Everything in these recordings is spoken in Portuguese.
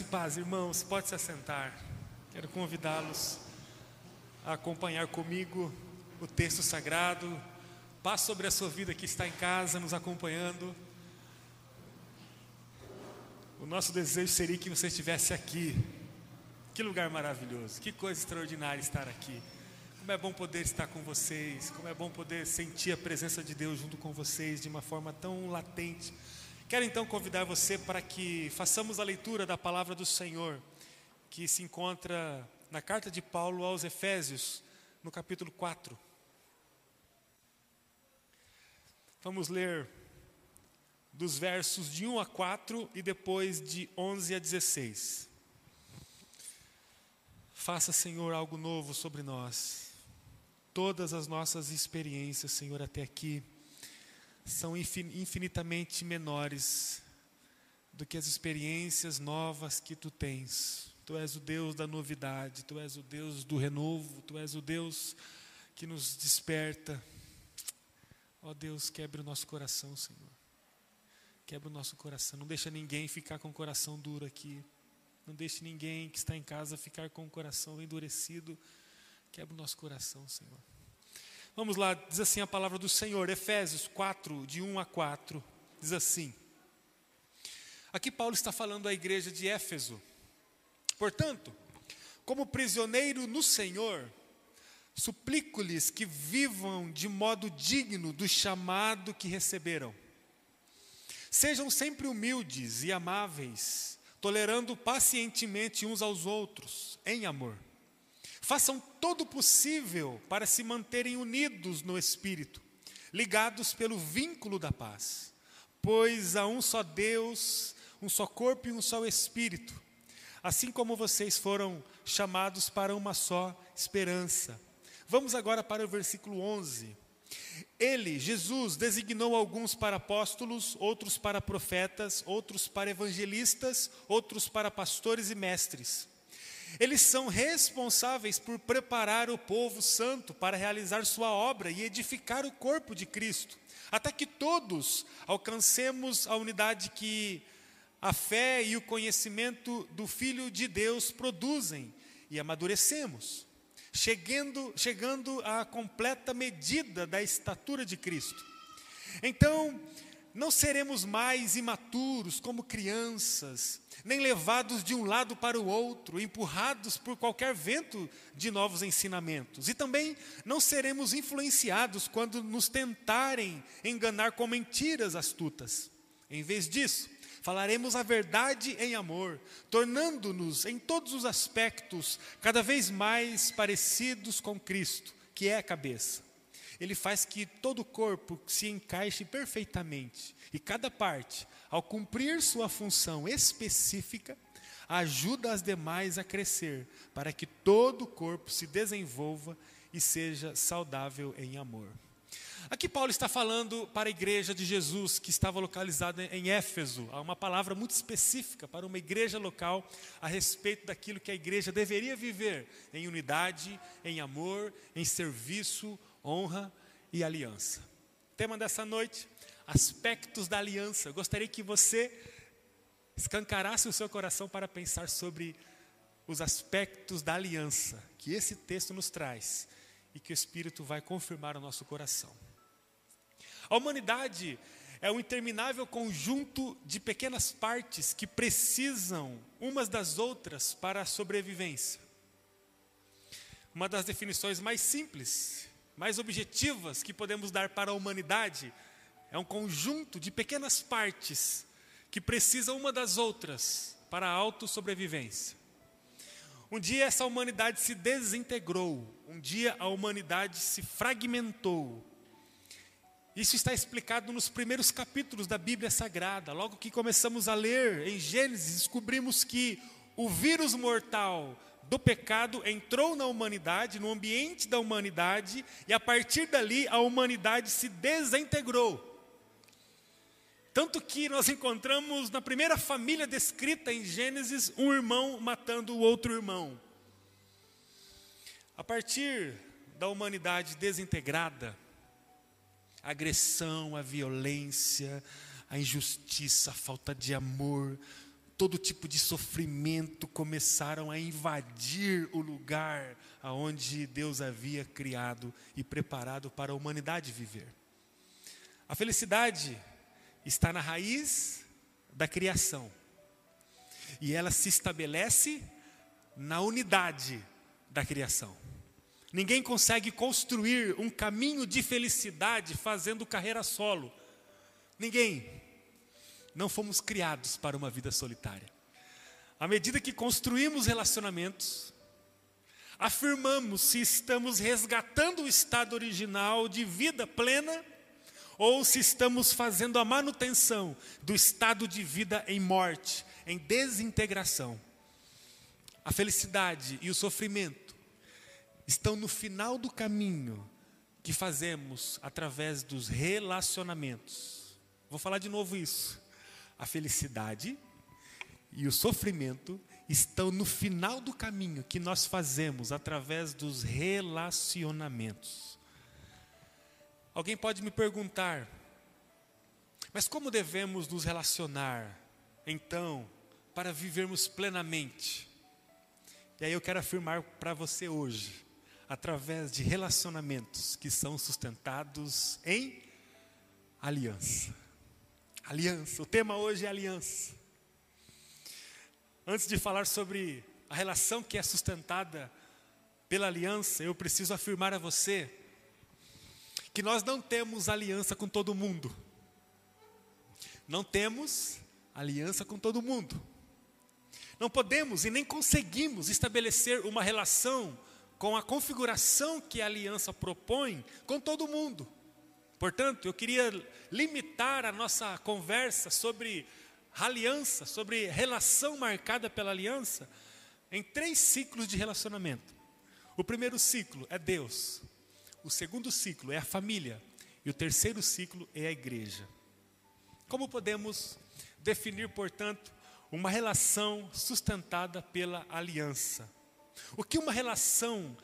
E paz, irmãos, pode se assentar. Quero convidá-los a acompanhar comigo o texto sagrado. Paz sobre a sua vida que está em casa, nos acompanhando. O nosso desejo seria que você estivesse aqui. Que lugar maravilhoso, que coisa extraordinária estar aqui. Como é bom poder estar com vocês, como é bom poder sentir a presença de Deus junto com vocês de uma forma tão latente. Quero então convidar você para que façamos a leitura da palavra do Senhor, que se encontra na carta de Paulo aos Efésios, no capítulo 4. Vamos ler dos versos de 1 a 4 e depois de 11 a 16. Faça, Senhor, algo novo sobre nós. Todas as nossas experiências, Senhor, até aqui, são infinitamente menores do que as experiências novas que tu tens. Tu és o Deus da novidade, tu és o Deus do renovo, tu és o Deus que nos desperta. Ó oh, Deus, quebre o nosso coração, Senhor. Quebra o nosso coração. Não deixa ninguém ficar com o coração duro aqui. Não deixe ninguém que está em casa ficar com o coração endurecido. Quebra o nosso coração, Senhor. Vamos lá, diz assim a palavra do Senhor, Efésios 4, de 1 a 4. Diz assim: Aqui Paulo está falando à igreja de Éfeso. Portanto, como prisioneiro no Senhor, suplico-lhes que vivam de modo digno do chamado que receberam Sejam sempre humildes e amáveis, tolerando pacientemente uns aos outros, em amor. Façam todo o possível para se manterem unidos no espírito, ligados pelo vínculo da paz, pois há um só Deus, um só corpo e um só espírito, assim como vocês foram chamados para uma só esperança. Vamos agora para o versículo 11. Ele, Jesus, designou alguns para apóstolos, outros para profetas, outros para evangelistas, outros para pastores e mestres. Eles são responsáveis por preparar o povo santo para realizar sua obra e edificar o corpo de Cristo, até que todos alcancemos a unidade que a fé e o conhecimento do Filho de Deus produzem e amadurecemos chegando, chegando à completa medida da estatura de Cristo. Então, não seremos mais imaturos como crianças, nem levados de um lado para o outro, empurrados por qualquer vento de novos ensinamentos. E também não seremos influenciados quando nos tentarem enganar com mentiras astutas. Em vez disso, Falaremos a verdade em amor, tornando-nos em todos os aspectos cada vez mais parecidos com Cristo, que é a cabeça. Ele faz que todo o corpo se encaixe perfeitamente e cada parte, ao cumprir sua função específica, ajuda as demais a crescer, para que todo o corpo se desenvolva e seja saudável em amor. Aqui Paulo está falando para a igreja de Jesus que estava localizada em Éfeso. Há uma palavra muito específica para uma igreja local a respeito daquilo que a igreja deveria viver em unidade, em amor, em serviço, honra e aliança. Tema dessa noite: aspectos da aliança. Eu gostaria que você escancarasse o seu coração para pensar sobre os aspectos da aliança que esse texto nos traz e que o Espírito vai confirmar no nosso coração. A humanidade é um interminável conjunto de pequenas partes que precisam umas das outras para a sobrevivência. Uma das definições mais simples, mais objetivas que podemos dar para a humanidade é um conjunto de pequenas partes que precisam uma das outras para a autossobrevivência. Um dia essa humanidade se desintegrou, um dia a humanidade se fragmentou, isso está explicado nos primeiros capítulos da Bíblia Sagrada. Logo que começamos a ler em Gênesis, descobrimos que o vírus mortal do pecado entrou na humanidade, no ambiente da humanidade, e a partir dali a humanidade se desintegrou. Tanto que nós encontramos na primeira família descrita em Gênesis um irmão matando o outro irmão. A partir da humanidade desintegrada, a agressão, a violência, a injustiça, a falta de amor, todo tipo de sofrimento começaram a invadir o lugar aonde Deus havia criado e preparado para a humanidade viver. A felicidade está na raiz da criação. E ela se estabelece na unidade da criação. Ninguém consegue construir um caminho de felicidade fazendo carreira solo. Ninguém. Não fomos criados para uma vida solitária. À medida que construímos relacionamentos, afirmamos se estamos resgatando o estado original de vida plena ou se estamos fazendo a manutenção do estado de vida em morte, em desintegração. A felicidade e o sofrimento estão no final do caminho que fazemos através dos relacionamentos. Vou falar de novo isso. A felicidade e o sofrimento estão no final do caminho que nós fazemos através dos relacionamentos. Alguém pode me perguntar, mas como devemos nos relacionar, então, para vivermos plenamente? E aí eu quero afirmar para você hoje, através de relacionamentos que são sustentados em aliança. Aliança, o tema hoje é aliança. Antes de falar sobre a relação que é sustentada pela aliança, eu preciso afirmar a você que nós não temos aliança com todo mundo. Não temos aliança com todo mundo. Não podemos e nem conseguimos estabelecer uma relação com a configuração que a aliança propõe com todo mundo. Portanto, eu queria limitar a nossa conversa sobre aliança, sobre relação marcada pela aliança, em três ciclos de relacionamento. O primeiro ciclo é Deus. O segundo ciclo é a família. E o terceiro ciclo é a igreja. Como podemos definir, portanto, uma relação sustentada pela aliança? O que uma relação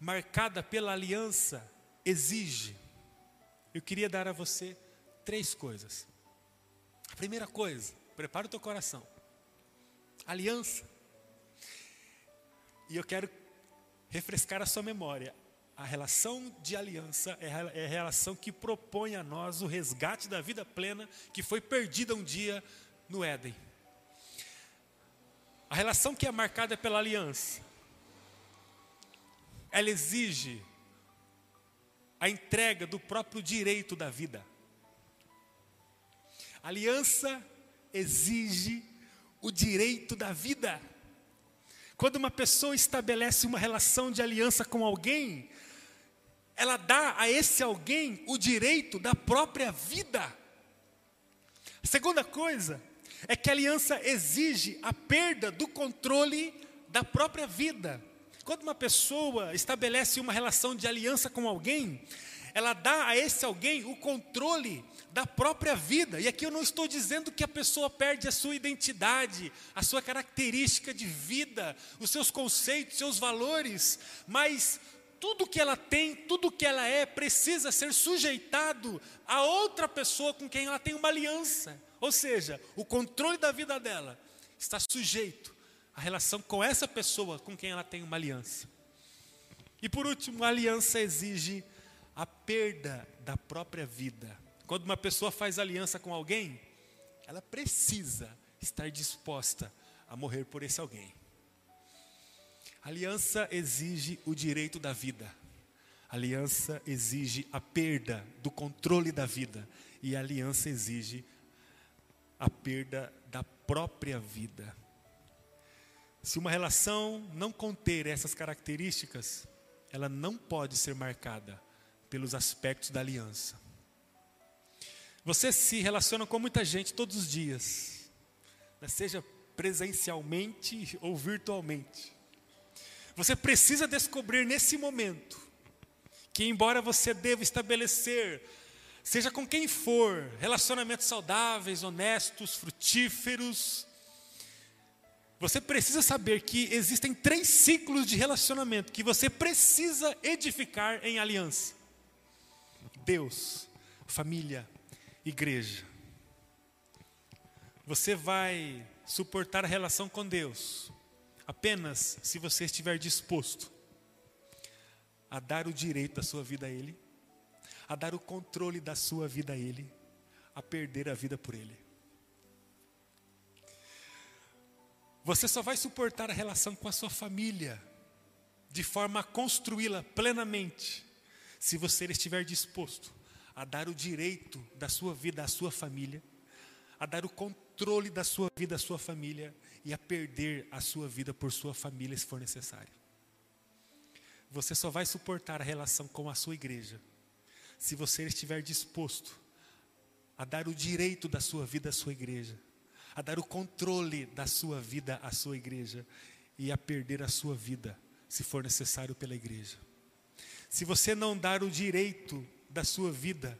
marcada pela aliança exige? Eu queria dar a você três coisas. A primeira coisa, prepara o teu coração. Aliança. E eu quero refrescar a sua memória. A relação de aliança é a relação que propõe a nós o resgate da vida plena que foi perdida um dia no Éden. A relação que é marcada pela aliança, ela exige a entrega do próprio direito da vida. A aliança exige o direito da vida. Quando uma pessoa estabelece uma relação de aliança com alguém, ela dá a esse alguém o direito da própria vida. A segunda coisa é que a aliança exige a perda do controle da própria vida. Quando uma pessoa estabelece uma relação de aliança com alguém, ela dá a esse alguém o controle da própria vida. E aqui eu não estou dizendo que a pessoa perde a sua identidade, a sua característica de vida, os seus conceitos, seus valores, mas tudo que ela tem, tudo que ela é, precisa ser sujeitado a outra pessoa com quem ela tem uma aliança. Ou seja, o controle da vida dela está sujeito à relação com essa pessoa com quem ela tem uma aliança. E por último, a aliança exige a perda da própria vida. Quando uma pessoa faz aliança com alguém, ela precisa estar disposta a morrer por esse alguém. Aliança exige o direito da vida. Aliança exige a perda do controle da vida. E a aliança exige a perda da própria vida. Se uma relação não conter essas características, ela não pode ser marcada pelos aspectos da aliança. Você se relaciona com muita gente todos os dias, seja presencialmente ou virtualmente. Você precisa descobrir nesse momento que, embora você deva estabelecer, seja com quem for, relacionamentos saudáveis, honestos, frutíferos, você precisa saber que existem três ciclos de relacionamento que você precisa edificar em aliança: Deus, família, igreja. Você vai suportar a relação com Deus apenas se você estiver disposto a dar o direito da sua vida a Ele, a dar o controle da sua vida a Ele, a perder a vida por Ele. Você só vai suportar a relação com a sua família de forma a construí-la plenamente, se você estiver disposto a dar o direito da sua vida à sua família, a dar o controle da sua vida à sua família e a perder a sua vida por sua família se for necessário. Você só vai suportar a relação com a sua igreja se você estiver disposto a dar o direito da sua vida à sua igreja, a dar o controle da sua vida à sua igreja e a perder a sua vida se for necessário pela igreja. Se você não dar o direito da sua vida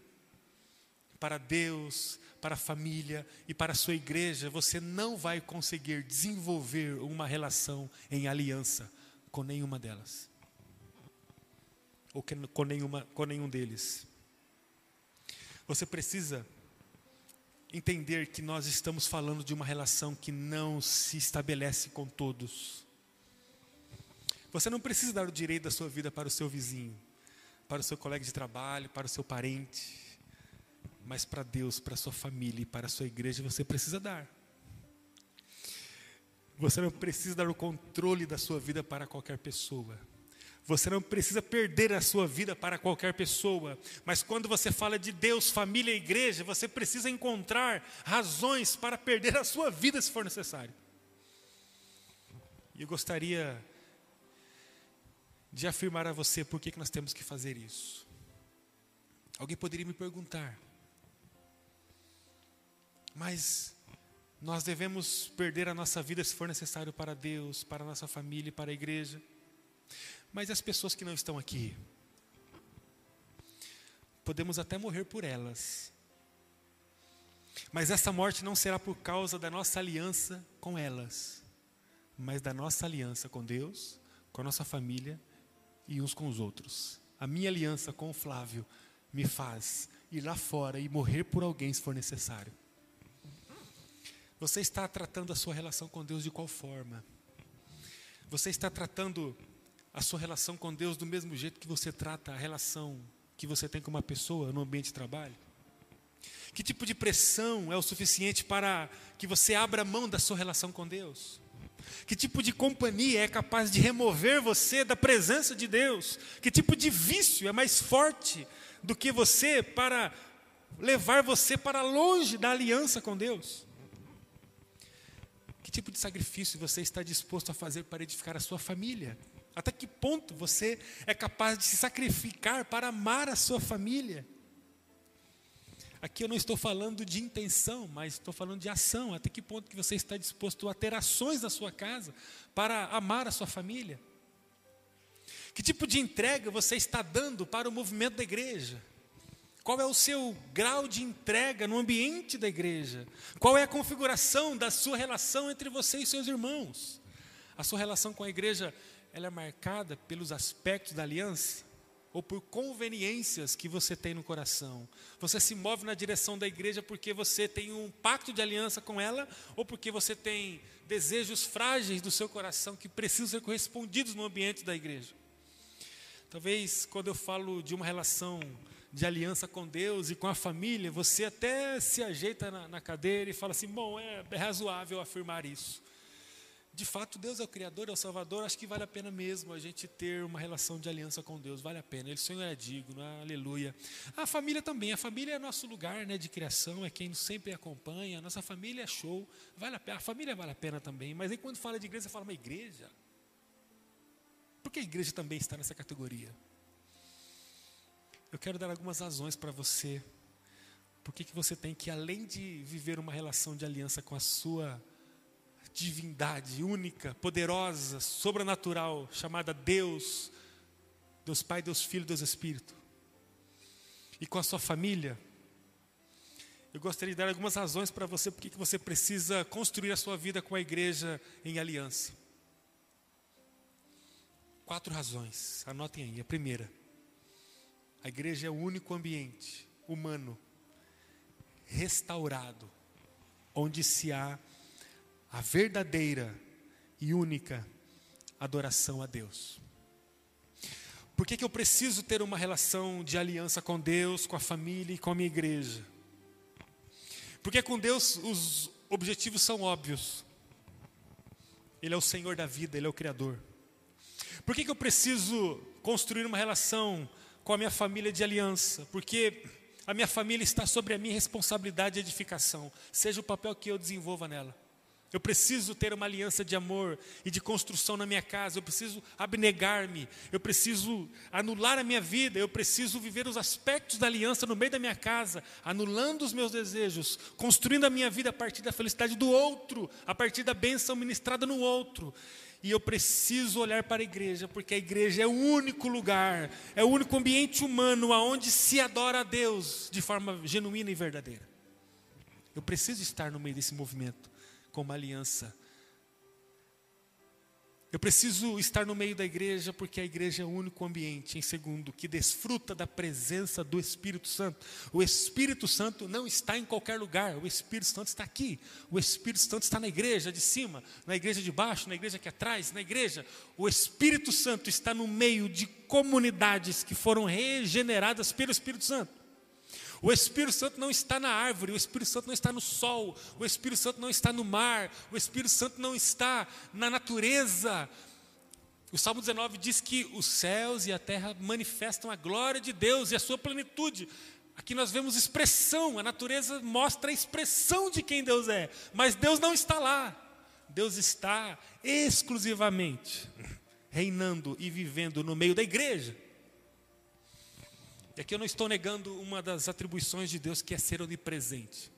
para Deus, para a família e para a sua igreja, você não vai conseguir desenvolver uma relação em aliança com nenhuma delas. Ou com, nenhuma, com nenhum deles. Você precisa entender que nós estamos falando de uma relação que não se estabelece com todos. Você não precisa dar o direito da sua vida para o seu vizinho, para o seu colega de trabalho, para o seu parente, mas para Deus, para a sua família e para a sua igreja você precisa dar. Você não precisa dar o controle da sua vida para qualquer pessoa. Você não precisa perder a sua vida para qualquer pessoa, mas quando você fala de Deus, família e igreja, você precisa encontrar razões para perder a sua vida se for necessário. E eu gostaria de afirmar a você por que, nós temos que fazer isso. Alguém poderia me perguntar, mas nós devemos perder a nossa vida se for necessário para Deus, para a nossa família e para a igreja. Mas as pessoas que não estão aqui, podemos até morrer por elas. Mas essa morte não será por causa da nossa aliança com elas, mas da nossa aliança com Deus, com a nossa família e uns com os outros. A minha aliança com o Flávio me faz ir lá fora e morrer por alguém se for necessário. Você está tratando a sua relação com Deus de qual forma? Você está tratando a sua relação com Deus do mesmo jeito que você trata a relação que você tem com uma pessoa no ambiente de trabalho? Que tipo de pressão é o suficiente para que você abra mão da sua relação com Deus? Que tipo de companhia é capaz de remover você da presença de Deus? Que tipo de vício é mais forte do que você para levar você para longe da aliança com Deus? Que tipo de sacrifício você está disposto a fazer para edificar a sua família? Até que ponto você é capaz de se sacrificar para amar a sua família? Aqui eu não estou falando de intenção, mas estou falando de ação. Até que ponto que você está disposto a ter ações na sua casa para amar a sua família? Que tipo de entrega você está dando para o movimento da igreja? Qual é o seu grau de entrega no ambiente da igreja? Qual é a configuração da sua relação entre você e seus irmãos? A sua relação com a igreja ela é marcada pelos aspectos da aliança ou por conveniências que você tem no coração. Você se move na direção da igreja porque você tem um pacto de aliança com ela ou porque você tem desejos frágeis do seu coração que precisam ser correspondidos no ambiente da igreja. Talvez quando eu falo de uma relação de aliança com Deus e com a família, você até se ajeita na, na cadeira e fala assim: bom, é, é razoável afirmar isso de fato Deus é o Criador, é o Salvador, acho que vale a pena mesmo a gente ter uma relação de aliança com Deus, vale a pena. Ele, Senhor é digno, aleluia. A família também, a família é nosso lugar né, de criação, é quem sempre acompanha, a nossa família é show, vale a pena, a família vale a pena também, mas aí quando fala de igreja, você fala, uma igreja? Por que a igreja também está nessa categoria? Eu quero dar algumas razões para você, por que você tem que, além de viver uma relação de aliança com a sua divindade única, poderosa, sobrenatural, chamada Deus, Deus Pai, Deus Filho, Deus Espírito. E com a sua família, eu gostaria de dar algumas razões para você porque que você precisa construir a sua vida com a igreja em aliança. Quatro razões, anotem aí. A primeira, a igreja é o único ambiente humano restaurado onde se há a verdadeira e única adoração a Deus. Por que, que eu preciso ter uma relação de aliança com Deus, com a família e com a minha igreja? Porque com Deus os objetivos são óbvios. Ele é o Senhor da vida, Ele é o Criador. Por que, que eu preciso construir uma relação com a minha família de aliança? Porque a minha família está sobre a minha responsabilidade de edificação, seja o papel que eu desenvolva nela. Eu preciso ter uma aliança de amor e de construção na minha casa. Eu preciso abnegar-me. Eu preciso anular a minha vida. Eu preciso viver os aspectos da aliança no meio da minha casa, anulando os meus desejos, construindo a minha vida a partir da felicidade do outro, a partir da bênção ministrada no outro. E eu preciso olhar para a igreja, porque a igreja é o único lugar, é o único ambiente humano aonde se adora a Deus de forma genuína e verdadeira. Eu preciso estar no meio desse movimento com uma aliança. Eu preciso estar no meio da igreja porque a igreja é o único ambiente, em segundo, que desfruta da presença do Espírito Santo. O Espírito Santo não está em qualquer lugar, o Espírito Santo está aqui. O Espírito Santo está na igreja de cima, na igreja de baixo, na igreja aqui atrás, na igreja. O Espírito Santo está no meio de comunidades que foram regeneradas pelo Espírito Santo. O Espírito Santo não está na árvore, o Espírito Santo não está no sol, o Espírito Santo não está no mar, o Espírito Santo não está na natureza. O Salmo 19 diz que os céus e a terra manifestam a glória de Deus e a sua plenitude. Aqui nós vemos expressão, a natureza mostra a expressão de quem Deus é, mas Deus não está lá. Deus está exclusivamente reinando e vivendo no meio da igreja. E aqui eu não estou negando uma das atribuições de Deus que é ser onipresente.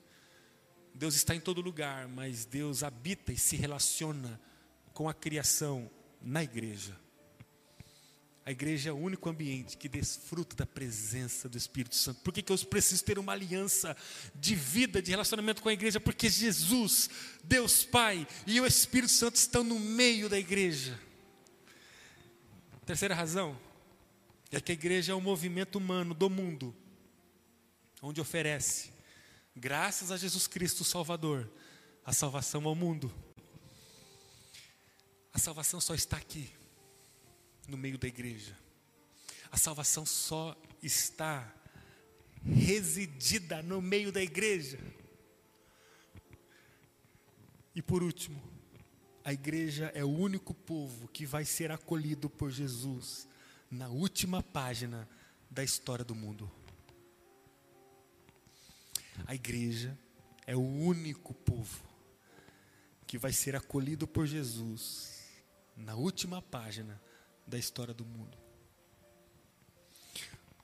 Deus está em todo lugar, mas Deus habita e se relaciona com a criação na igreja. A igreja é o único ambiente que desfruta da presença do Espírito Santo. Por que, que eu preciso ter uma aliança de vida, de relacionamento com a igreja? Porque Jesus, Deus Pai e o Espírito Santo estão no meio da igreja. Terceira razão, é que a igreja é um movimento humano do mundo, onde oferece, graças a Jesus Cristo Salvador, a salvação ao mundo. A salvação só está aqui, no meio da igreja. A salvação só está residida no meio da igreja. E por último, a igreja é o único povo que vai ser acolhido por Jesus na última página da história do mundo. A igreja é o único povo que vai ser acolhido por Jesus na última página da história do mundo.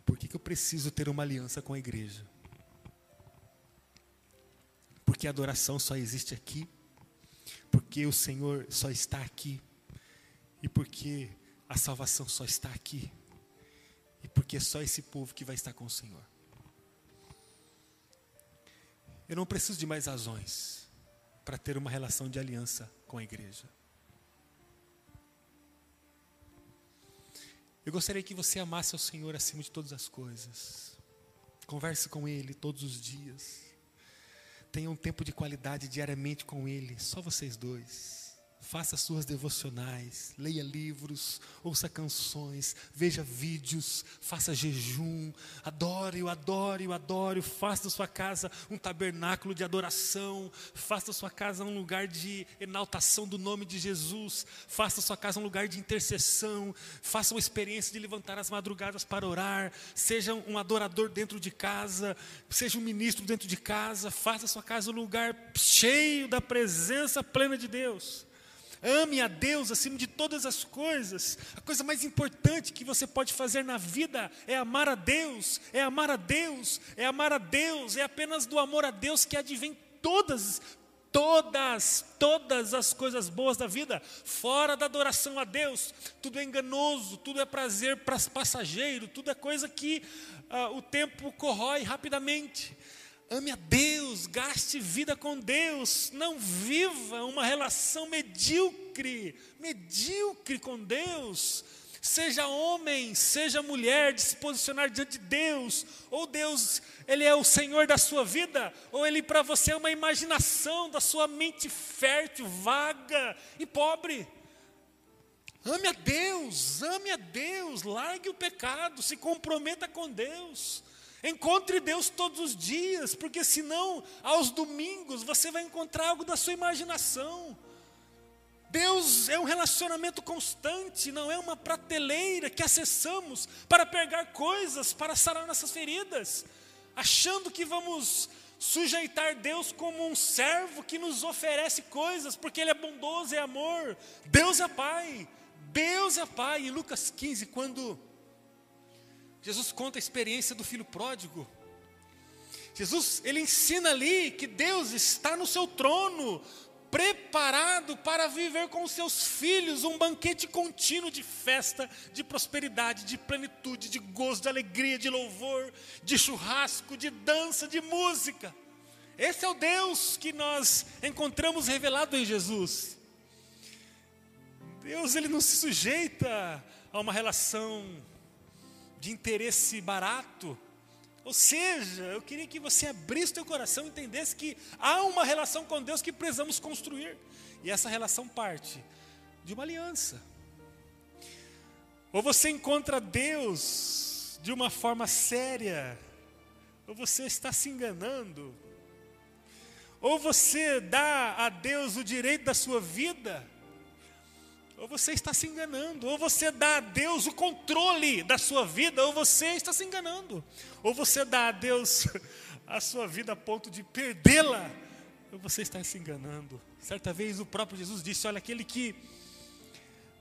Por que, que eu preciso ter uma aliança com a igreja? Porque a adoração só existe aqui, porque o Senhor só está aqui, e porque a salvação só está aqui. E porque é só esse povo que vai estar com o Senhor. Eu não preciso de mais razões para ter uma relação de aliança com a igreja. Eu gostaria que você amasse ao Senhor acima de todas as coisas. Converse com Ele todos os dias. Tenha um tempo de qualidade diariamente com Ele, só vocês dois faça suas devocionais, leia livros, ouça canções, veja vídeos, faça jejum, adore, o adore, o adore, faça da sua casa um tabernáculo de adoração, faça da sua casa um lugar de enaltação do nome de Jesus, faça da sua casa um lugar de intercessão, faça uma experiência de levantar as madrugadas para orar, seja um adorador dentro de casa, seja um ministro dentro de casa, faça da sua casa um lugar cheio da presença plena de Deus. Ame a Deus acima de todas as coisas. A coisa mais importante que você pode fazer na vida é amar a Deus, é amar a Deus, é amar a Deus. É apenas do amor a Deus que advém todas, todas, todas as coisas boas da vida, fora da adoração a Deus. Tudo é enganoso, tudo é prazer passageiro, tudo é coisa que uh, o tempo corrói rapidamente. Ame a Deus, gaste vida com Deus, não viva uma relação medíocre, medíocre com Deus. Seja homem, seja mulher, de se posicionar diante de Deus, ou Deus, Ele é o Senhor da sua vida, ou Ele para você é uma imaginação da sua mente fértil, vaga e pobre. Ame a Deus, ame a Deus, largue o pecado, se comprometa com Deus. Encontre Deus todos os dias, porque senão, aos domingos, você vai encontrar algo da sua imaginação. Deus é um relacionamento constante, não é uma prateleira que acessamos para pegar coisas, para sarar nossas feridas, achando que vamos sujeitar Deus como um servo que nos oferece coisas, porque Ele é bondoso, é amor. Deus é Pai, Deus é Pai. Em Lucas 15, quando Jesus conta a experiência do filho pródigo. Jesus, ele ensina ali que Deus está no seu trono, preparado para viver com seus filhos um banquete contínuo de festa, de prosperidade, de plenitude, de gozo, de alegria, de louvor, de churrasco, de dança, de música. Esse é o Deus que nós encontramos revelado em Jesus. Deus ele não se sujeita a uma relação de interesse barato. Ou seja, eu queria que você abrisse teu coração e entendesse que há uma relação com Deus que precisamos construir. E essa relação parte de uma aliança. Ou você encontra Deus de uma forma séria, ou você está se enganando. Ou você dá a Deus o direito da sua vida, ou você está se enganando, ou você dá a Deus o controle da sua vida, ou você está se enganando, ou você dá a Deus a sua vida a ponto de perdê-la, ou você está se enganando. Certa vez o próprio Jesus disse: Olha, aquele que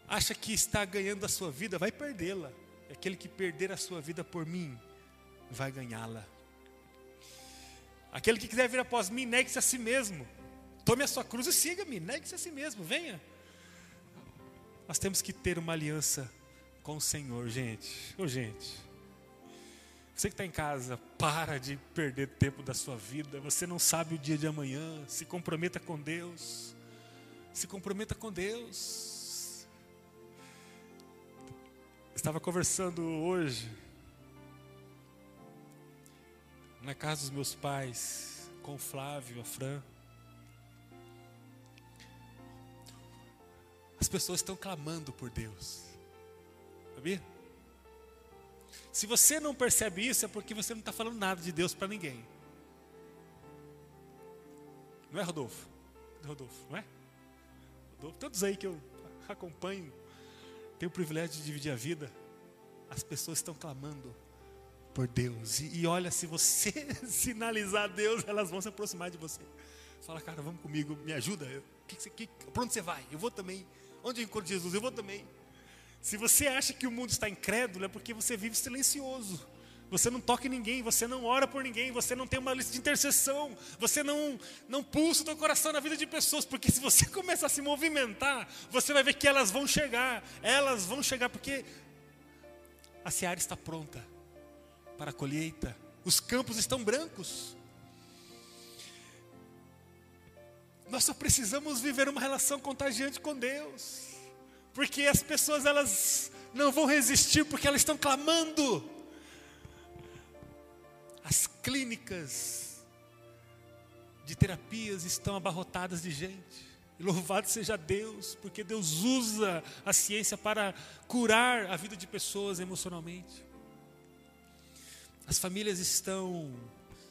acha que está ganhando a sua vida, vai perdê-la, aquele que perder a sua vida por mim, vai ganhá-la. Aquele que quiser vir após mim, negue-se a si mesmo, tome a sua cruz e siga-me, negue-se a si mesmo, venha. Nós temos que ter uma aliança com o Senhor, gente. Ô, gente. Você que está em casa, para de perder tempo da sua vida. Você não sabe o dia de amanhã. Se comprometa com Deus. Se comprometa com Deus. estava conversando hoje na casa dos meus pais com o Flávio, a Fran. Pessoas estão clamando por Deus. Sabia? Se você não percebe isso, é porque você não está falando nada de Deus para ninguém. Não é, Rodolfo? Rodolfo, não é? Rodolfo, todos aí que eu acompanho, tenho o privilégio de dividir a vida. As pessoas estão clamando por Deus. E, e olha, se você sinalizar a Deus, elas vão se aproximar de você. Fala, cara, vamos comigo, me ajuda. Eu, que, que, para onde você vai? Eu vou também. Onde eu encontro Jesus? Eu vou também. Se você acha que o mundo está incrédulo, é porque você vive silencioso. Você não toca em ninguém, você não ora por ninguém, você não tem uma lista de intercessão, você não, não pulsa o seu coração na vida de pessoas, porque se você começar a se movimentar, você vai ver que elas vão chegar, elas vão chegar, porque a seara está pronta para a colheita, os campos estão brancos. Nós só precisamos viver uma relação contagiante com Deus. Porque as pessoas elas não vão resistir porque elas estão clamando. As clínicas de terapias estão abarrotadas de gente. E louvado seja Deus, porque Deus usa a ciência para curar a vida de pessoas emocionalmente. As famílias estão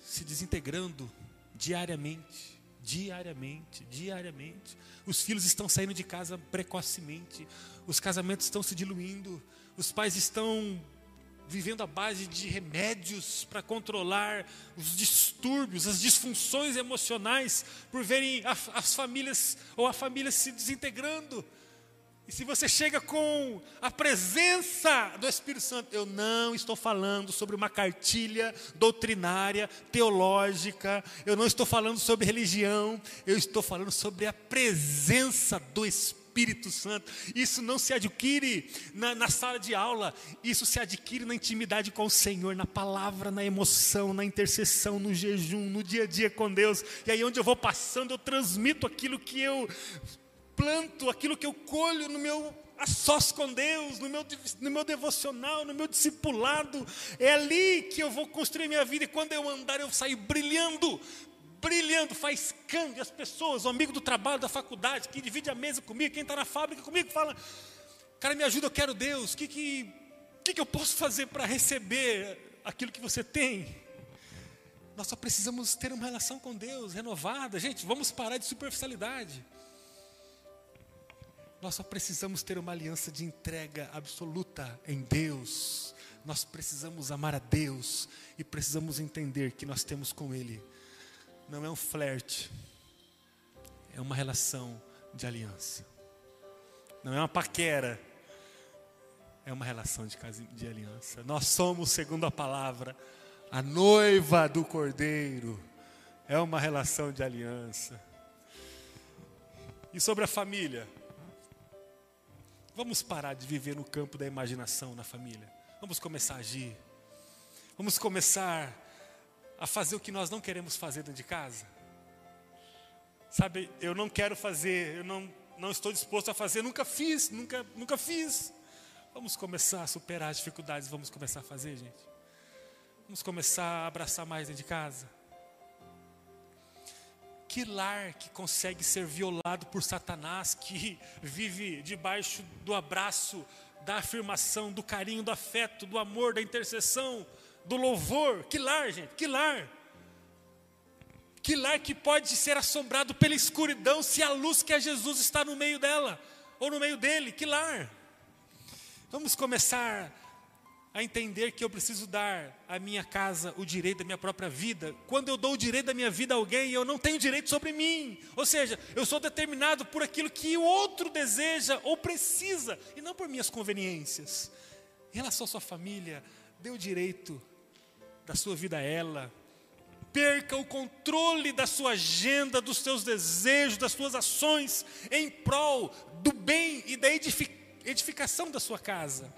se desintegrando diariamente diariamente, diariamente. Os filhos estão saindo de casa precocemente, os casamentos estão se diluindo, os pais estão vivendo à base de remédios para controlar os distúrbios, as disfunções emocionais, por verem as famílias ou a família se desintegrando. E se você chega com a presença do Espírito Santo, eu não estou falando sobre uma cartilha doutrinária, teológica, eu não estou falando sobre religião, eu estou falando sobre a presença do Espírito Santo. Isso não se adquire na, na sala de aula, isso se adquire na intimidade com o Senhor, na palavra, na emoção, na intercessão, no jejum, no dia a dia com Deus. E aí, onde eu vou passando, eu transmito aquilo que eu planto, aquilo que eu colho no meu a sós com Deus, no meu, no meu devocional, no meu discipulado. É ali que eu vou construir minha vida. E quando eu andar, eu saio brilhando, brilhando, faz câmbio. As pessoas, o amigo do trabalho, da faculdade, que divide a mesa comigo, quem está na fábrica comigo, fala: Cara, me ajuda, eu quero Deus. O que, que, que, que eu posso fazer para receber aquilo que você tem? Nós só precisamos ter uma relação com Deus renovada. Gente, vamos parar de superficialidade. Nós só precisamos ter uma aliança de entrega absoluta em Deus. Nós precisamos amar a Deus e precisamos entender que nós temos com Ele. Não é um flerte, é uma relação de aliança. Não é uma paquera, é uma relação de, de aliança. Nós somos, segundo a palavra, a noiva do Cordeiro. É uma relação de aliança. E sobre a família? Vamos parar de viver no campo da imaginação na família. Vamos começar a agir. Vamos começar a fazer o que nós não queremos fazer dentro de casa. Sabe, eu não quero fazer, eu não, não estou disposto a fazer, nunca fiz, nunca, nunca fiz. Vamos começar a superar as dificuldades, vamos começar a fazer, gente. Vamos começar a abraçar mais dentro de casa. Que lar que consegue ser violado por Satanás, que vive debaixo do abraço, da afirmação, do carinho, do afeto, do amor, da intercessão, do louvor? Que lar, gente, que lar. Que lar que pode ser assombrado pela escuridão se a luz que é Jesus está no meio dela, ou no meio dele, que lar. Vamos começar a entender que eu preciso dar à minha casa o direito da minha própria vida. Quando eu dou o direito da minha vida a alguém, eu não tenho direito sobre mim. Ou seja, eu sou determinado por aquilo que o outro deseja ou precisa, e não por minhas conveniências. Em relação à sua família, dê o direito da sua vida a ela. Perca o controle da sua agenda, dos seus desejos, das suas ações, em prol do bem e da edificação da sua casa.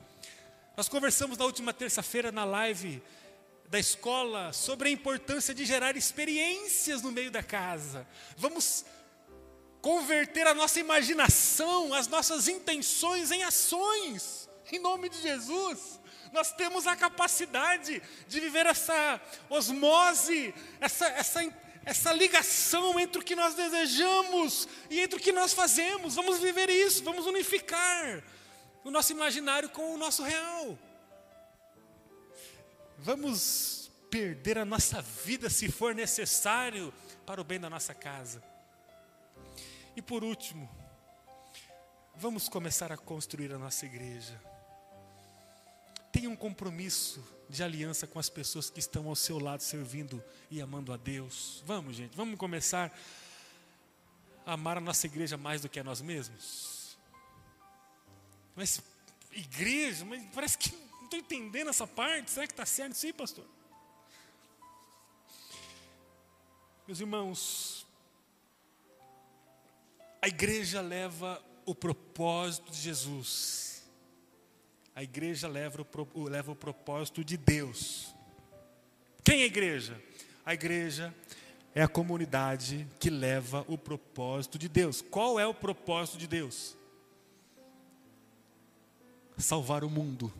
Nós conversamos na última terça-feira na live da escola sobre a importância de gerar experiências no meio da casa. Vamos converter a nossa imaginação, as nossas intenções em ações, em nome de Jesus. Nós temos a capacidade de viver essa osmose, essa, essa, essa ligação entre o que nós desejamos e entre o que nós fazemos. Vamos viver isso, vamos unificar o nosso imaginário com o nosso real. Vamos perder a nossa vida se for necessário para o bem da nossa casa. E por último, vamos começar a construir a nossa igreja. Tenha um compromisso de aliança com as pessoas que estão ao seu lado servindo e amando a Deus. Vamos, gente, vamos começar a amar a nossa igreja mais do que a nós mesmos. Mas igreja, mas parece que não estou entendendo essa parte. Será que está certo? Sim, pastor. Meus irmãos, a igreja leva o propósito de Jesus. A igreja leva o, leva o propósito de Deus. Quem é a igreja? A igreja é a comunidade que leva o propósito de Deus. Qual é o propósito de Deus? Salvar o mundo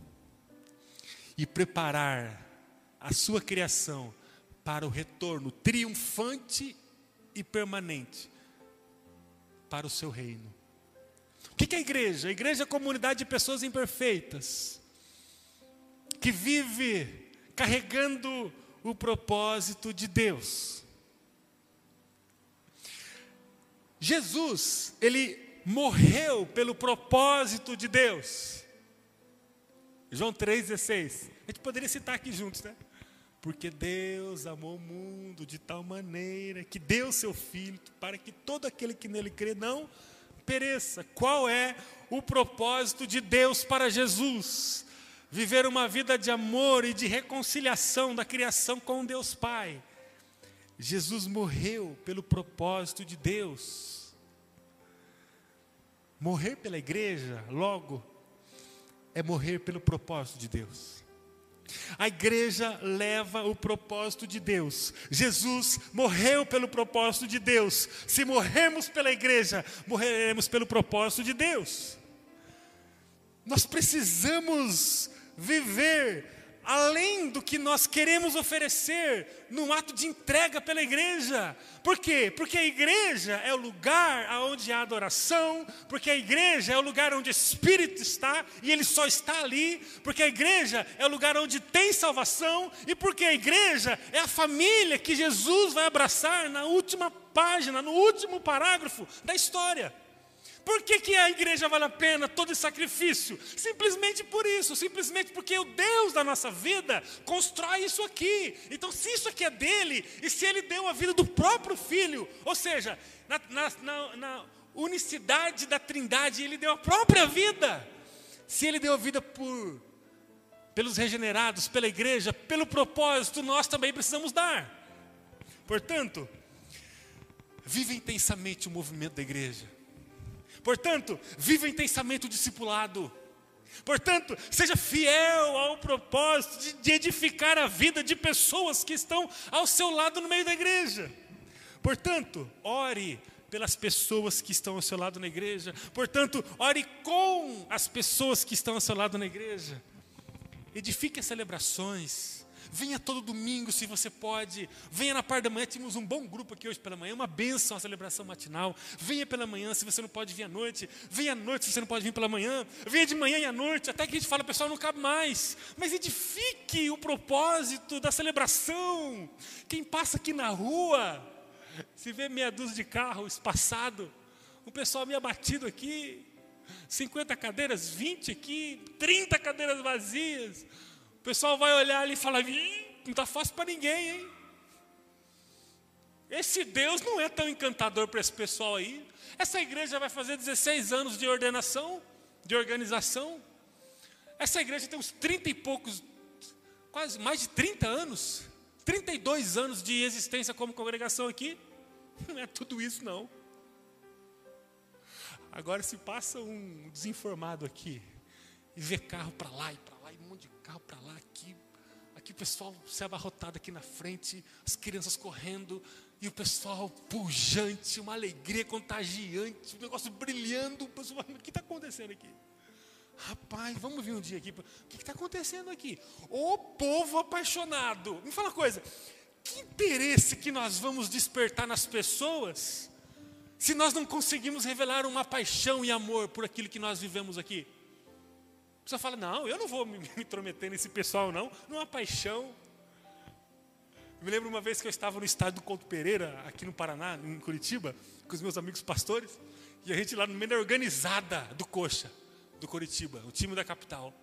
e preparar a sua criação para o retorno triunfante e permanente para o seu reino. O que é a igreja? A igreja é a comunidade de pessoas imperfeitas que vive carregando o propósito de Deus. Jesus, ele morreu pelo propósito de Deus. João 3,16. A gente poderia citar aqui juntos, né? Porque Deus amou o mundo de tal maneira que deu seu Filho para que todo aquele que nele crê não pereça. Qual é o propósito de Deus para Jesus? Viver uma vida de amor e de reconciliação da criação com Deus Pai. Jesus morreu pelo propósito de Deus. Morrer pela igreja, logo, é morrer pelo propósito de Deus. A igreja leva o propósito de Deus. Jesus morreu pelo propósito de Deus. Se morrermos pela igreja, morreremos pelo propósito de Deus. Nós precisamos viver além do que nós queremos oferecer num ato de entrega pela igreja. Por quê? Porque a igreja é o lugar onde há adoração, porque a igreja é o lugar onde o Espírito está e ele só está ali, porque a igreja é o lugar onde tem salvação e porque a igreja é a família que Jesus vai abraçar na última página, no último parágrafo da história. Por que, que a igreja vale a pena todo esse sacrifício? Simplesmente por isso, simplesmente porque o Deus da nossa vida constrói isso aqui. Então, se isso aqui é dele, e se ele deu a vida do próprio filho, ou seja, na, na, na, na unicidade da trindade, ele deu a própria vida. Se ele deu a vida por, pelos regenerados, pela igreja, pelo propósito, nós também precisamos dar. Portanto, viva intensamente o movimento da igreja. Portanto, viva intensamente o discipulado. Portanto, seja fiel ao propósito de, de, edificar a vida de pessoas que estão ao seu lado no meio da igreja. Portanto, ore pelas pessoas que estão ao seu lado na igreja. Portanto, ore com as pessoas que estão ao seu lado na igreja. Edifique as celebrações. Venha todo domingo, se você pode. Venha na parte da manhã. Tínhamos um bom grupo aqui hoje pela manhã, uma benção, a celebração matinal. Venha pela manhã, se você não pode vir à noite. Venha à noite, se você não pode vir pela manhã. Venha de manhã e à noite. Até que a gente fala, pessoal, não cabe mais. Mas edifique o propósito da celebração. Quem passa aqui na rua, se vê meia dúzia de carro espaçado, o pessoal meio abatido aqui. 50 cadeiras, 20 aqui, 30 cadeiras vazias pessoal vai olhar ali e falar: não está fácil para ninguém, hein? Esse Deus não é tão encantador para esse pessoal aí. Essa igreja vai fazer 16 anos de ordenação, de organização. Essa igreja tem uns 30 e poucos, quase mais de 30 anos, 32 anos de existência como congregação aqui. Não é tudo isso, não. Agora, se passa um desinformado aqui e vê carro para lá e para carro para lá, aqui, aqui o pessoal se abarrotado aqui na frente, as crianças correndo, e o pessoal pujante, uma alegria contagiante, um negócio brilhando. O pessoal, o que está acontecendo aqui? Rapaz, vamos ver um dia aqui. O que está acontecendo aqui? O povo apaixonado. Me fala uma coisa: que interesse que nós vamos despertar nas pessoas se nós não conseguimos revelar uma paixão e amor por aquilo que nós vivemos aqui? Pessoa fala: Não, eu não vou me, me intrometer nesse pessoal, não. Não há paixão. Eu me lembro uma vez que eu estava no estádio do Couto Pereira, aqui no Paraná, em Curitiba, com os meus amigos pastores, e a gente lá no meio da organizada do Coxa, do Curitiba, o time da capital.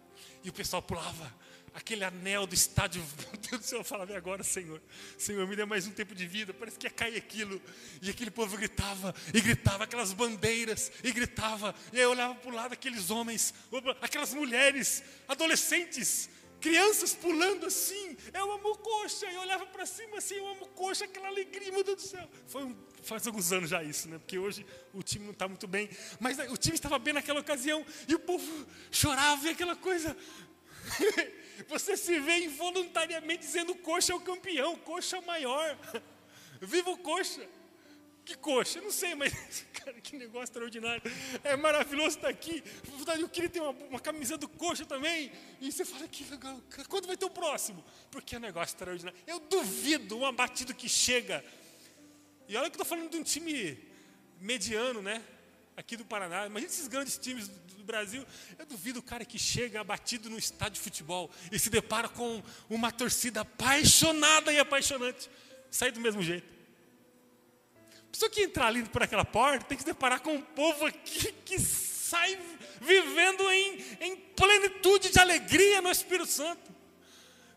E o pessoal pulava aquele anel do estádio. Meu Deus do céu, eu falava, agora, Senhor? Senhor, me dê mais um tempo de vida. Parece que ia cair aquilo. E aquele povo gritava, e gritava, aquelas bandeiras, e gritava. E aí eu olhava para o lado, aqueles homens, aquelas mulheres, adolescentes, crianças pulando assim. Eu amo coxa. E eu olhava para cima assim, eu amo coxa, aquela alegria, meu Deus do céu. Foi um, faz alguns anos já isso, né? Porque hoje o time não está muito bem. Mas o time estava bem naquela ocasião. E o povo chorava e aquela coisa. Você se vê involuntariamente dizendo coxa é o campeão, coxa é o maior. Viva o coxa. Que coxa? Não sei, mas cara, que negócio extraordinário. É maravilhoso estar aqui. Eu queria ter uma, uma camisa do coxa também. E você fala que legal. Quando vai ter o próximo? Porque é um negócio extraordinário. Eu duvido um abatido que chega. E olha que eu estou falando de um time mediano, né? Aqui do Paraná. Imagina esses grandes times do Brasil. Eu duvido o cara que chega abatido no estádio de futebol e se depara com uma torcida apaixonada e apaixonante. Sair do mesmo jeito. Pessoa que entrar ali por aquela porta tem que se deparar com um povo aqui que sai vivendo em, em plenitude de alegria no Espírito Santo.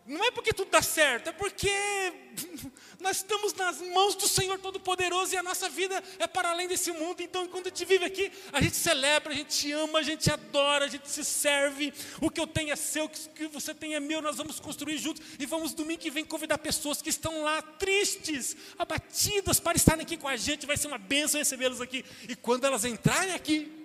Não é porque tudo dá certo, é porque nós estamos nas mãos do Senhor Todo-Poderoso e a nossa vida é para além desse mundo. Então, enquanto a gente vive aqui, a gente celebra, a gente ama, a gente adora, a gente se serve. O que eu tenho é seu, o que você tem é meu. Nós vamos construir juntos e vamos domingo que vem convidar pessoas que estão lá tristes, abatidas, para estarem aqui com a gente. Vai ser uma bênção recebê-las aqui. E quando elas entrarem aqui,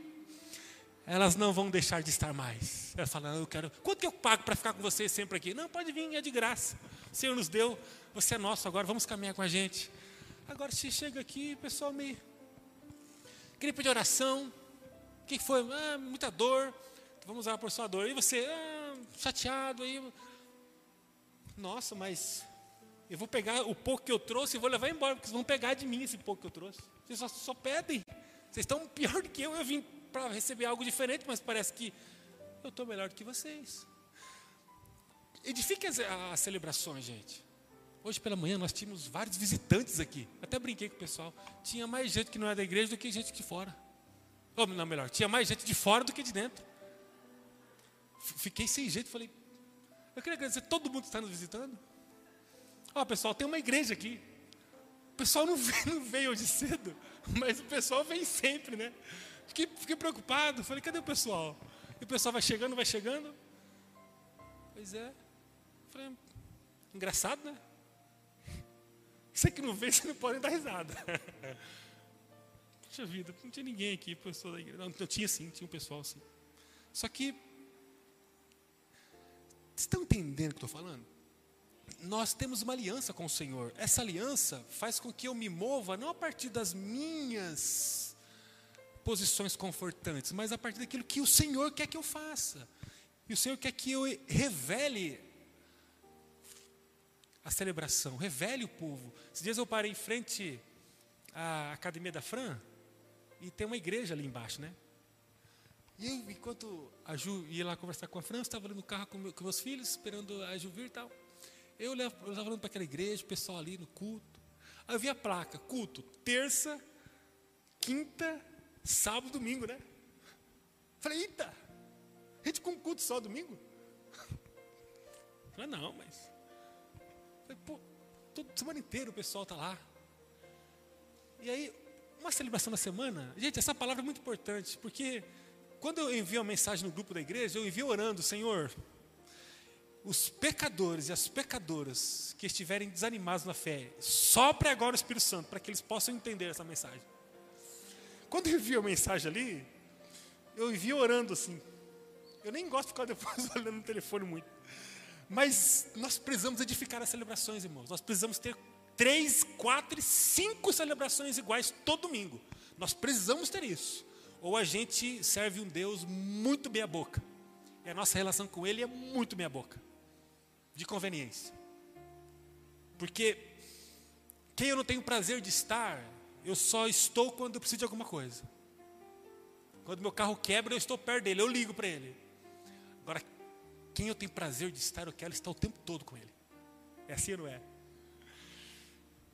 elas não vão deixar de estar mais. Elas falam, eu quero. Quanto que eu pago para ficar com vocês sempre aqui? Não, pode vir, é de graça. O Senhor nos deu, você é nosso agora, vamos caminhar com a gente. Agora, se chega aqui, o pessoal me. Queria pedir oração. O que foi? Ah, muita dor. Vamos orar por sua dor. E você, ah, chateado aí. Nossa, mas eu vou pegar o pouco que eu trouxe e vou levar embora, porque vocês vão pegar de mim esse pouco que eu trouxe. Vocês só, só pedem. Vocês estão pior do que eu. Eu vim para receber algo diferente, mas parece que eu estou melhor do que vocês. Edifique as, as celebrações, gente. Hoje pela manhã nós tínhamos vários visitantes aqui. Até brinquei com o pessoal. Tinha mais gente que não é da igreja do que gente de fora. Ou não, melhor, tinha mais gente de fora do que de dentro. Fiquei sem jeito, falei, eu queria agradecer todo mundo que está nos visitando. Ó, pessoal, tem uma igreja aqui. O pessoal não veio, não veio hoje cedo, mas o pessoal vem sempre, né? Fiquei, fiquei preocupado, falei, cadê o pessoal? E o pessoal vai chegando, vai chegando. Pois é. Falei, engraçado, né? Você que não vê, você não pode dar risada. Puxa vida, não tinha ninguém aqui, pessoa da igreja. Não, tinha sim, tinha um pessoal sim. Só que, vocês estão entendendo o que eu estou falando? Nós temos uma aliança com o Senhor. Essa aliança faz com que eu me mova não a partir das minhas posições confortantes, mas a partir daquilo que o Senhor quer que eu faça. E o Senhor quer que eu revele a celebração, revele o povo. Esses dias eu parei em frente à Academia da Fran e tem uma igreja ali embaixo, né? E eu, enquanto a Ju ia lá conversar com a Fran, estava ali no carro com, meu, com, meus filhos, esperando a Ju vir e tal. Eu estava olhando para aquela igreja, o pessoal ali no culto. Aí eu vi a placa, culto, terça, quinta, sábado, domingo, né? Falei, eita, a gente com culto só domingo? Falei, não, mas Falei, pô, toda semana inteira o pessoal está lá. E aí, uma celebração na semana, gente, essa palavra é muito importante, porque quando eu envio uma mensagem no grupo da igreja, eu envio orando, Senhor, os pecadores e as pecadoras que estiverem desanimados na fé, sopre agora o Espírito Santo, para que eles possam entender essa mensagem. Quando eu envio a mensagem ali, eu envio orando assim. Eu nem gosto de ficar depois olhando no telefone muito. Mas nós precisamos edificar as celebrações, irmãos. Nós precisamos ter três, quatro cinco celebrações iguais todo domingo. Nós precisamos ter isso. Ou a gente serve um Deus muito meia boca. E a nossa relação com Ele é muito meia boca. De conveniência. Porque quem eu não tenho prazer de estar, eu só estou quando eu preciso de alguma coisa. Quando meu carro quebra, eu estou perto dele, eu ligo para ele. Agora, quem eu tenho prazer de estar, eu quero estar o tempo todo com Ele. É assim ou não é?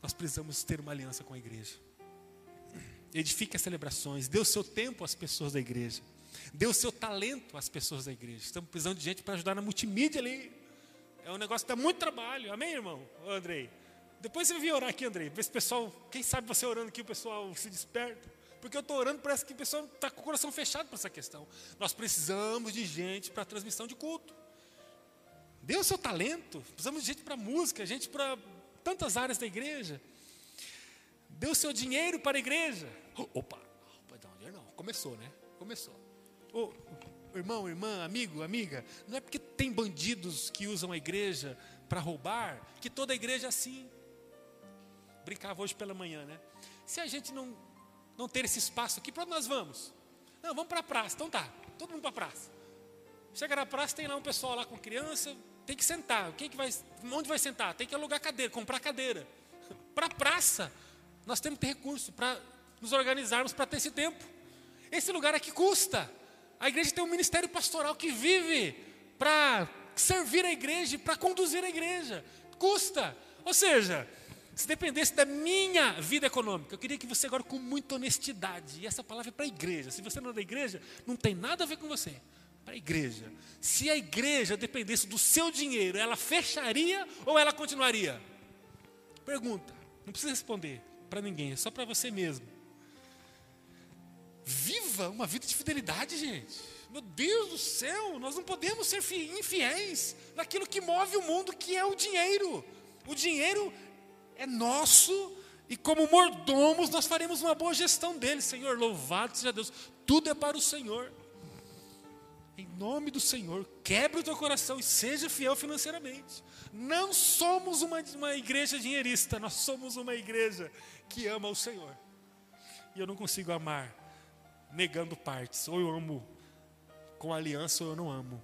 Nós precisamos ter uma aliança com a igreja. Edifique as celebrações, dê o seu tempo às pessoas da igreja. Dê o seu talento às pessoas da igreja. Estamos precisando de gente para ajudar na multimídia ali. É um negócio que dá muito trabalho. Amém, irmão? Andrei. Depois você vir orar aqui, Andrei. Vê se o pessoal, quem sabe você orando aqui, o pessoal se desperta. Porque eu estou orando, parece que o pessoal está com o coração fechado para essa questão. Nós precisamos de gente para transmissão de culto. Dê o seu talento. Precisamos de gente para música, gente para tantas áreas da igreja. Dê o seu dinheiro para a igreja. Opa, opa não, dinheiro não. Começou, né? Começou. Oh, irmão, irmã, amigo, amiga, não é porque tem bandidos que usam a igreja para roubar que toda a igreja é assim. Brincava hoje pela manhã, né? Se a gente não, não ter esse espaço aqui, para onde nós vamos? Não, vamos para a praça. Então tá, todo mundo para a praça. Chega na praça, tem lá um pessoal lá com criança, tem que sentar. Quem que vai, onde vai sentar? Tem que alugar cadeira, comprar cadeira. Para a praça, nós temos que ter recurso para nos organizarmos para ter esse tempo. Esse lugar aqui custa. A igreja tem um ministério pastoral que vive para servir a igreja, para conduzir a igreja. Custa. Ou seja, se dependesse da minha vida econômica, eu queria que você agora com muita honestidade, e essa palavra é para a igreja. Se você não é da igreja, não tem nada a ver com você para a igreja. Se a igreja dependesse do seu dinheiro, ela fecharia ou ela continuaria? Pergunta, não precisa responder para ninguém, é só para você mesmo. Viva uma vida de fidelidade, gente. Meu Deus do céu, nós não podemos ser infiéis naquilo que move o mundo, que é o dinheiro. O dinheiro é nosso e como mordomos nós faremos uma boa gestão dele. Senhor, louvado seja Deus. Tudo é para o Senhor. Em nome do Senhor, quebre o teu coração e seja fiel financeiramente. Não somos uma, uma igreja dinheirista, nós somos uma igreja que ama o Senhor. E eu não consigo amar negando partes. Ou eu amo com aliança ou eu não amo.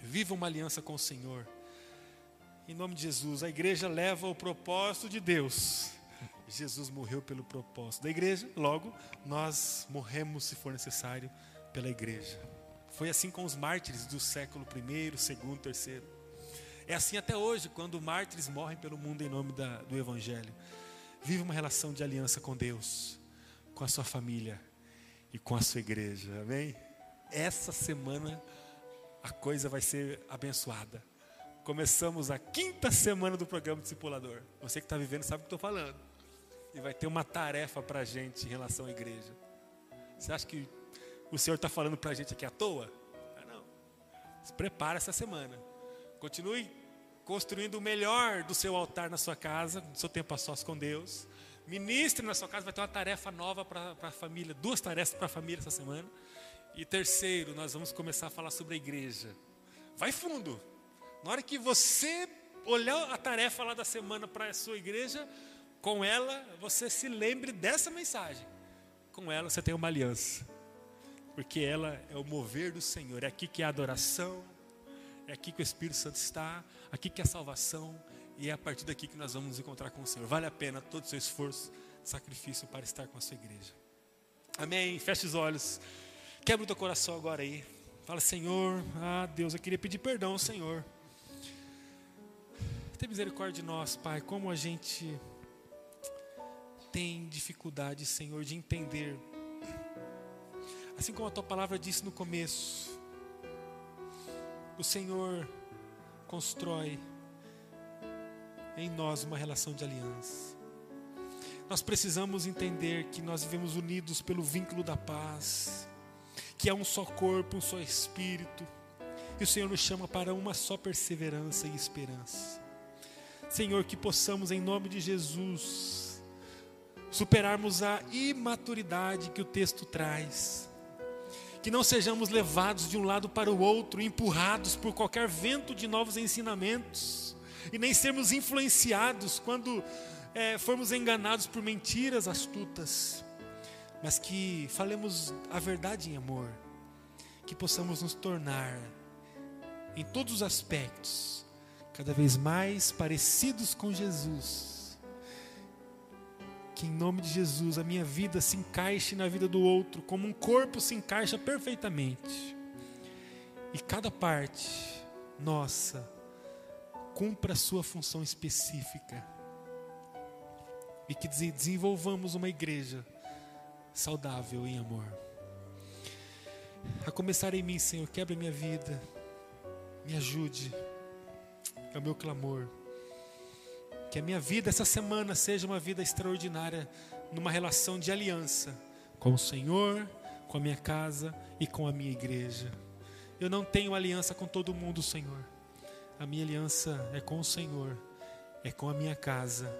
Viva uma aliança com o Senhor. Em nome de Jesus, a igreja leva o propósito de Deus. Jesus morreu pelo propósito da igreja, logo nós morremos se for necessário pela igreja. Foi assim com os mártires do século I, segundo, terceiro. É assim até hoje, quando mártires morrem pelo mundo em nome da, do Evangelho. Vive uma relação de aliança com Deus, com a sua família e com a sua igreja. Amém? Essa semana a coisa vai ser abençoada. Começamos a quinta semana do programa Discipulador. Você que está vivendo sabe o que estou falando. E vai ter uma tarefa para a gente em relação à igreja. Você acha que o Senhor está falando para a gente aqui à toa? Ah, não. Se prepara essa semana. Continue construindo o melhor do seu altar na sua casa, do seu tempo a sós com Deus. Ministre na sua casa, vai ter uma tarefa nova para a família, duas tarefas para a família essa semana. E terceiro, nós vamos começar a falar sobre a igreja. Vai fundo. Na hora que você olhar a tarefa lá da semana para a sua igreja, com ela você se lembre dessa mensagem. Com ela você tem uma aliança porque ela é o mover do Senhor. É aqui que é a adoração, é aqui que o Espírito Santo está, aqui que é a salvação, e é a partir daqui que nós vamos nos encontrar com o Senhor. Vale a pena todo o seu esforço, sacrifício para estar com a sua igreja. Amém. Feche os olhos. Quebra o teu coração agora aí. Fala, Senhor, ah Deus, eu queria pedir perdão Senhor. Tem misericórdia de nós, Pai, como a gente tem dificuldade, Senhor, de entender Assim como a tua palavra disse no começo, o Senhor constrói em nós uma relação de aliança. Nós precisamos entender que nós vivemos unidos pelo vínculo da paz, que é um só corpo, um só espírito, e o Senhor nos chama para uma só perseverança e esperança. Senhor, que possamos, em nome de Jesus, superarmos a imaturidade que o texto traz. Que não sejamos levados de um lado para o outro, empurrados por qualquer vento de novos ensinamentos, e nem sermos influenciados quando é, formos enganados por mentiras astutas, mas que falemos a verdade em amor, que possamos nos tornar, em todos os aspectos, cada vez mais parecidos com Jesus que em nome de Jesus a minha vida se encaixe na vida do outro, como um corpo se encaixa perfeitamente. E cada parte nossa cumpra a sua função específica. E que desenvolvamos uma igreja saudável em amor. A começar em mim, Senhor, quebra minha vida, me ajude, é o meu clamor. Que a minha vida essa semana seja uma vida extraordinária, numa relação de aliança com o Senhor, com a minha casa e com a minha igreja. Eu não tenho aliança com todo mundo, Senhor. A minha aliança é com o Senhor, é com a minha casa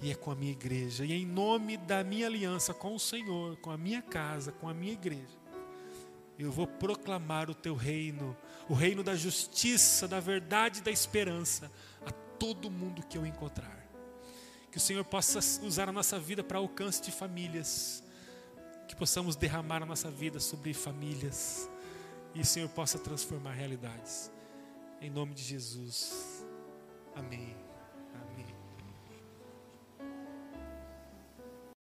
e é com a minha igreja. E em nome da minha aliança com o Senhor, com a minha casa, com a minha igreja, eu vou proclamar o teu reino, o reino da justiça, da verdade e da esperança todo mundo que eu encontrar. Que o Senhor possa usar a nossa vida para alcance de famílias. Que possamos derramar a nossa vida sobre famílias. E o Senhor possa transformar realidades. Em nome de Jesus. Amém.